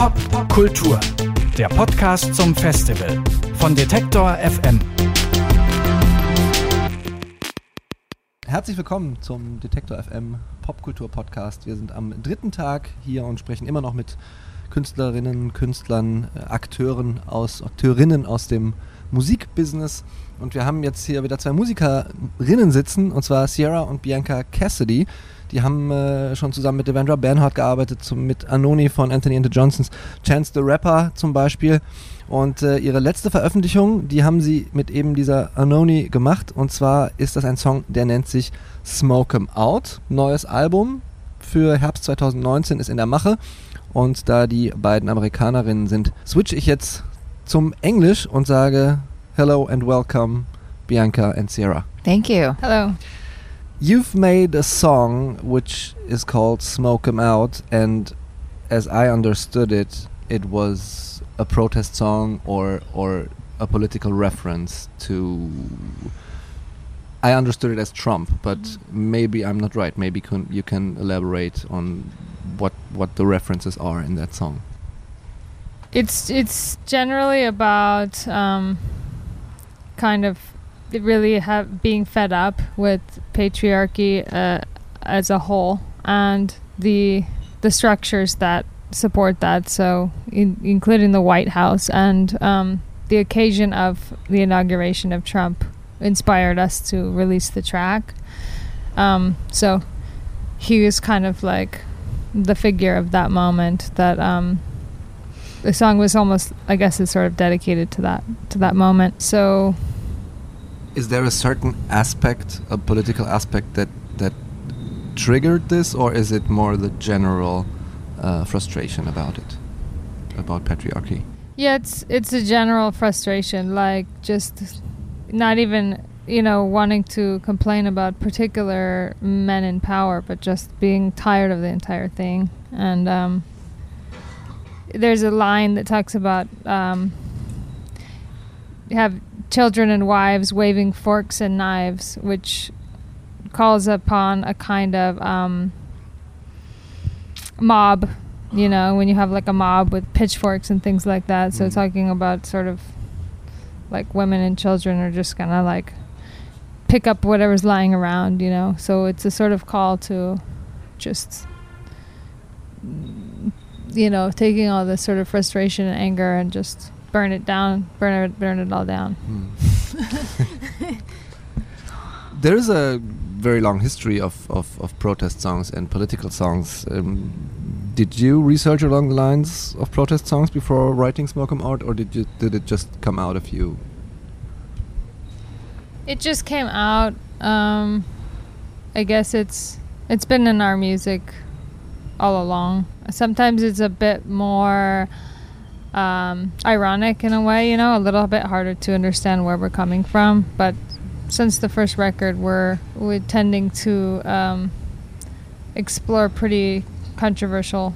Popkultur, der Podcast zum Festival von Detektor FM. Herzlich willkommen zum Detektor FM Popkultur Podcast. Wir sind am dritten Tag hier und sprechen immer noch mit Künstlerinnen, Künstlern, äh, Akteuren aus, Akteurinnen aus dem Musikbusiness. Und wir haben jetzt hier wieder zwei Musikerinnen sitzen, und zwar Sierra und Bianca Cassidy. Die haben äh, schon zusammen mit Devendra Bernhardt gearbeitet, zum, mit Anoni von Anthony and the Johnsons, Chance the Rapper zum Beispiel. Und äh, ihre letzte Veröffentlichung, die haben sie mit eben dieser Anoni gemacht. Und zwar ist das ein Song, der nennt sich Smoke 'em Out. Neues Album für Herbst 2019 ist in der Mache. Und da die beiden Amerikanerinnen sind, switche ich jetzt zum Englisch und sage Hello and welcome, Bianca and Sierra. Thank you. Hello. You've made a song which is called Smoke 'em Out, and as I understood it, it was a protest song or or a political reference to. I understood it as Trump, but maybe I'm not right. Maybe can, you can elaborate on what what the references are in that song. It's it's generally about um, kind of really have being fed up with patriarchy uh, as a whole and the the structures that support that. So, in, including the White House and um, the occasion of the inauguration of Trump inspired us to release the track. Um, so, he was kind of like the figure of that moment. That um, the song was almost, I guess, is sort of dedicated to that to that moment. So is there a certain aspect, a political aspect that that triggered this, or is it more the general uh, frustration about it, about patriarchy? Yeah, it's it's a general frustration, like just not even you know wanting to complain about particular men in power, but just being tired of the entire thing. And um, there's a line that talks about um, have children and wives waving forks and knives, which calls upon a kind of um, mob, you know, when you have like a mob with pitchforks and things like that. So, Mm. talking about sort of like women and children are just gonna like pick up whatever's lying around, you know. So, it's a sort of call to just you know, taking all this sort of frustration and anger and just burn it down, burn it, burn it all down. there is a very long history of, of, of protest songs and political songs. Um, did you research along the lines of protest songs before writing Smoke 'em Out, or did you did it just come out of you? It just came out. Um, I guess it's it's been in our music all along. Sometimes it's a bit more um, ironic in a way, you know, a little bit harder to understand where we're coming from. But since the first record, we're we're tending to um, explore pretty controversial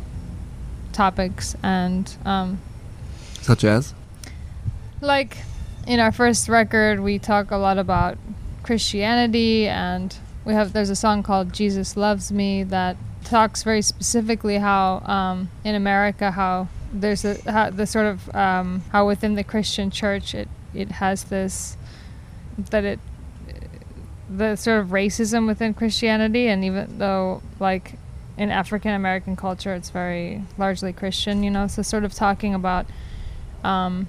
topics and um, Such as? like in our first record we talk a lot about christianity and we have there's a song called jesus loves me that talks very specifically how um, in america how there's a how the sort of um, how within the christian church it it has this that it the sort of racism within christianity and even though like in african american culture it's very largely christian you know so sort of talking about um,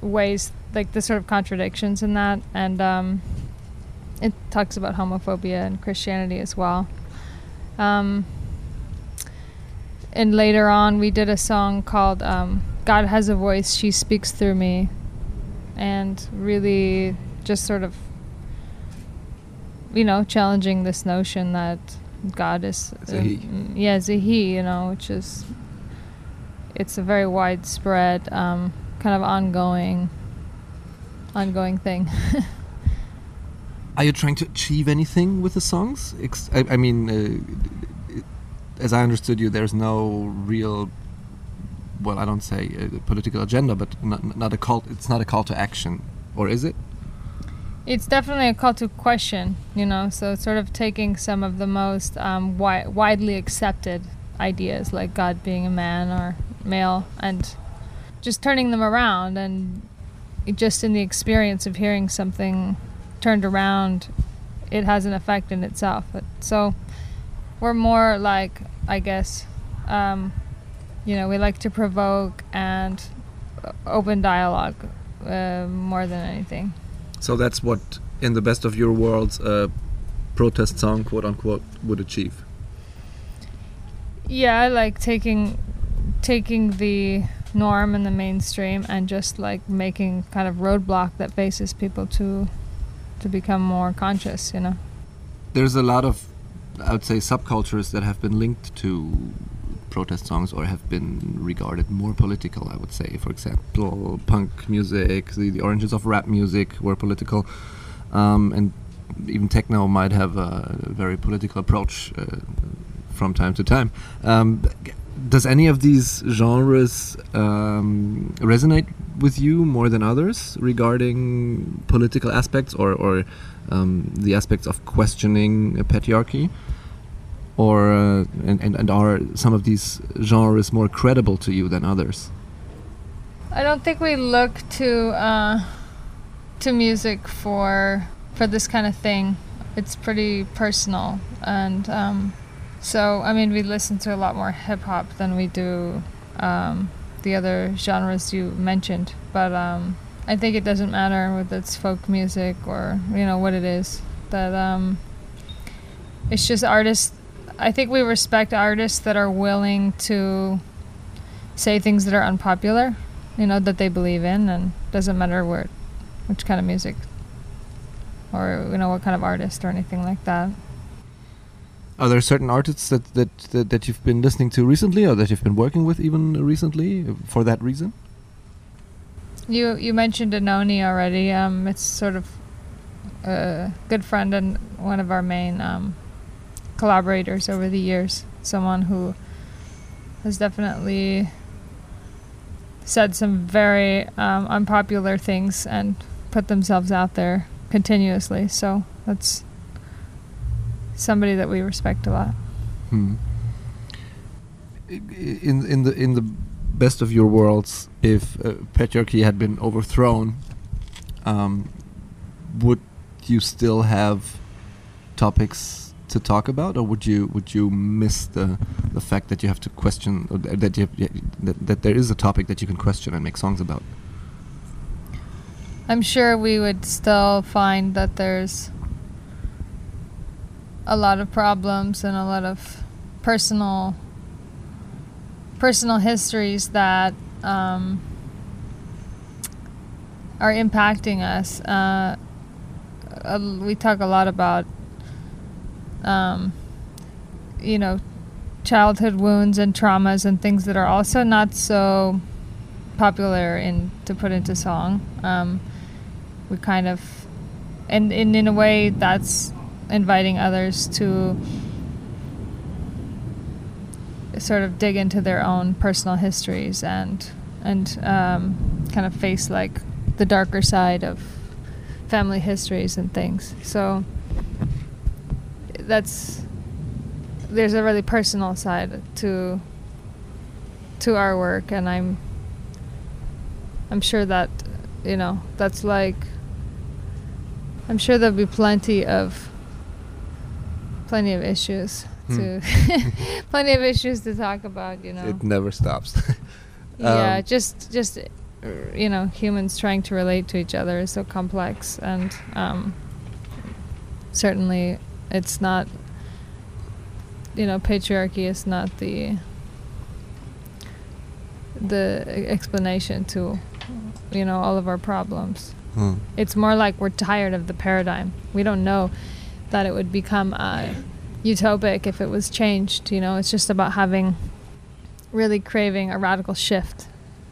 ways like the sort of contradictions in that and um, it talks about homophobia and christianity as well. Um, and later on we did a song called um, god has a voice she speaks through me and really just sort of you know challenging this notion that god is Is a he. um, yeah is a he you know which is it's a very widespread um, kind of ongoing ongoing thing Are you trying to achieve anything with the songs? Ex- I, I mean, uh, as I understood you, there's no real, well, I don't say political agenda, but not, not a call. It's not a call to action, or is it? It's definitely a call to question, you know, so sort of taking some of the most um, wi- widely accepted ideas like God being a man or male and just turning them around and just in the experience of hearing something turned around it has an effect in itself But- so we're more like i guess um, you know we like to provoke and open dialogue uh, more than anything So that's what, in the best of your worlds, a protest song, quote unquote, would achieve. yeah i like taking taking the norm and the mainstream and just like making kind of roadblock that faces people to to become more conscious you know There's a lot of, I would say, subcultures that have been linked to protest songs or have been regarded more political. I would say, for example, punk music, the, the origins of rap music were political, um, and even techno might have a very political approach uh, from time to time. Um, does any of these genres um, resonate with you more than others regarding political aspects or, or um, the aspects of questioning a patriarchy? Or uh, and, and, and are some of these genres more credible to you than others? I don't think we look to uh, to music for for this kind of thing. It's pretty personal, and um, so I mean, we listen to a lot more hip hop than we do um, the other genres you mentioned. But um, I think it doesn't matter whether it's folk music or you know what it is. That um, it's just artists. I think we respect artists that are willing to say things that are unpopular you know that they believe in and doesn't matter where which kind of music or you know what kind of artist or anything like that Are there certain artists that, that, that, that you've been listening to recently or that you've been working with even recently for that reason? you you mentioned Anohni already. Um it's sort of a good friend and one of our main um collaborators over the years. Someone who has definitely said some very um, unpopular things and put themselves out there continuously. So that's somebody that we respect a lot Hmm. In in the in the best of your worlds, if uh, patriarchy had been overthrown, um, would you still have topics to talk about, or would you would you miss the the fact that you have to question or that you have, that, that there is a topic that you can question and make songs about? I'm sure we would still find that there's a lot of problems and a lot of personal personal histories that um, are impacting us. Uh, we talk a lot about, um, you know, childhood wounds and traumas and things that are also not so popular in to put into song. Um, we kind of, and, and in a way, that's inviting others to sort of dig into their own personal histories and and um, kind of face like the darker side of family histories and things. So that's there's a really personal side to to our work, and I'm I'm sure that you know that's like I'm sure there'll be plenty of plenty of issues Hmm. to plenty of issues to talk about. You know, It never stops. yeah, Um, just just uh, you know, humans trying to relate to each other is so complex, and um, certainly it's not. You know, patriarchy is not the the explanation to you know all of our problems. Hmm. It's more like we're tired of the paradigm. We don't know that it would become uh, utopic if it was changed. You know, it's just about having really craving a radical shift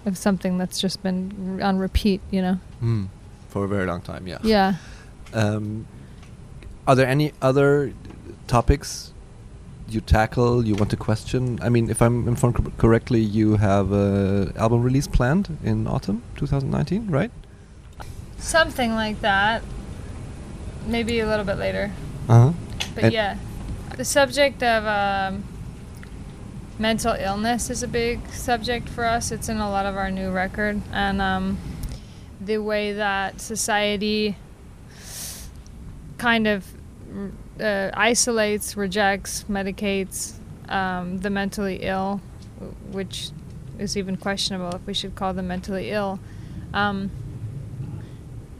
of something that's just been on repeat. You know. Hmm. For a very long time, yeah. Yeah. Um, are there any other topics you tackle, you want to question? I mean, if I'm informed cor- correctly, you have a album release planned in autumn 2019, right? Something like that. Maybe a little bit later. Uh huh. But And- yeah, the subject of um, mental illness is a big subject for us. It's in a lot of our new record, and um, the way that society kind of uh, isolates, rejects, medicates um, the mentally ill, which is even questionable if we should call them mentally ill, um,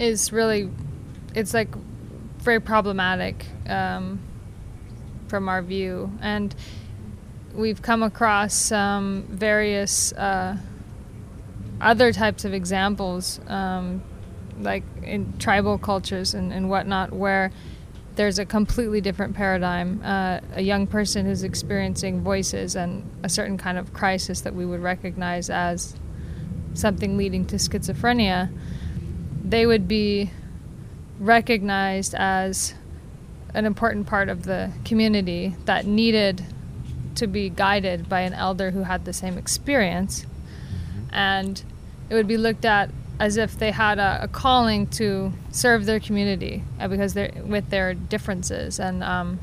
is really, it's like very problematic um, from our view. And we've come across um, various uh, other types of examples, um, like in tribal cultures and, and whatnot, where there's a completely different paradigm. Uh, a young person who's experiencing voices and a certain kind of crisis that we would recognize as something leading to schizophrenia, they would be recognized as an important part of the community that needed to be guided by an elder who had the same experience. And it would be looked at as if they had a, a calling to serve their community uh, because they're with their differences and um,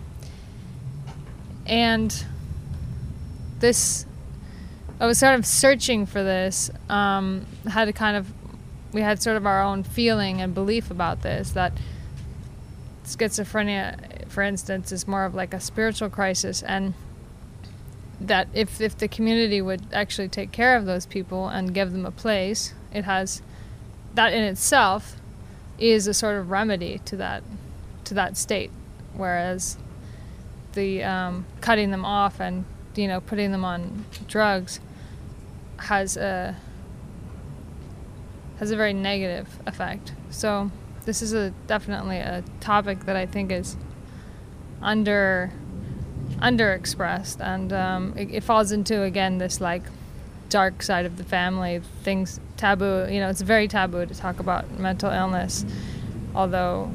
and this I was sort of searching for this um, had a kind of we had sort of our own feeling and belief about this that schizophrenia for instance is more of like a spiritual crisis and that if if the community would actually take care of those people and give them a place it has that in itself is a sort of remedy to that to that state, whereas the um, cutting them off and you know putting them on drugs has a has a very negative effect. So this is a definitely a topic that I think is under underexpressed, and um, it, it falls into again this like dark side of the family, things taboo. You know, it's very taboo to talk about mental illness, although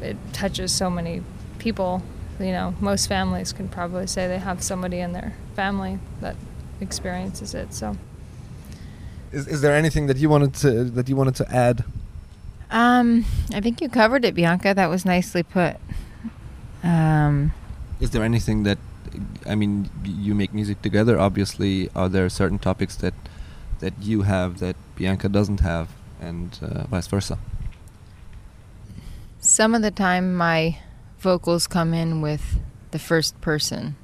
it touches so many people. You know, most families can probably say they have somebody in their family that experiences it. So, is, is there anything that you wanted to that you wanted to add? Um, I think you covered it, Bianca. That was nicely put. Um, is there anything that I mean, you make music together. Obviously, are there certain topics that that you have that Bianca doesn't have, and uh, vice versa? Some of the time, my vocals come in with the first person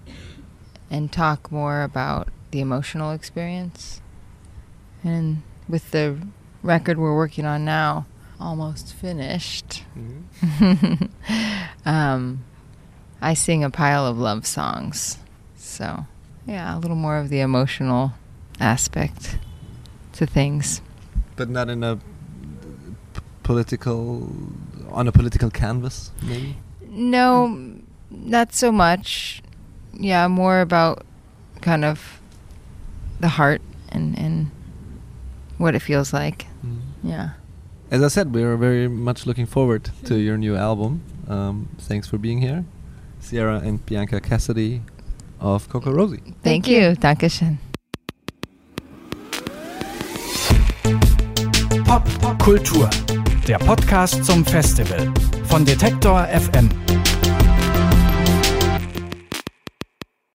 and talk more about the emotional experience. And with the record we're working on now, almost finished. Mm-hmm. um, I sing a pile of love songs. So, yeah, a little more of the emotional aspect to things. But not in a p- political, on a political canvas, maybe? No, not so much. Yeah, more about kind of the heart and, and what it feels like. Mm. Yeah. As I said, we are very much looking forward to your new album. Um, thanks for being here. Sierra and Bianca Casady of CocoRosie. Thank, Thank you. you. Dankeschön. Pop, Pop Kultur, der Podcast zum Festival von Detektor FM.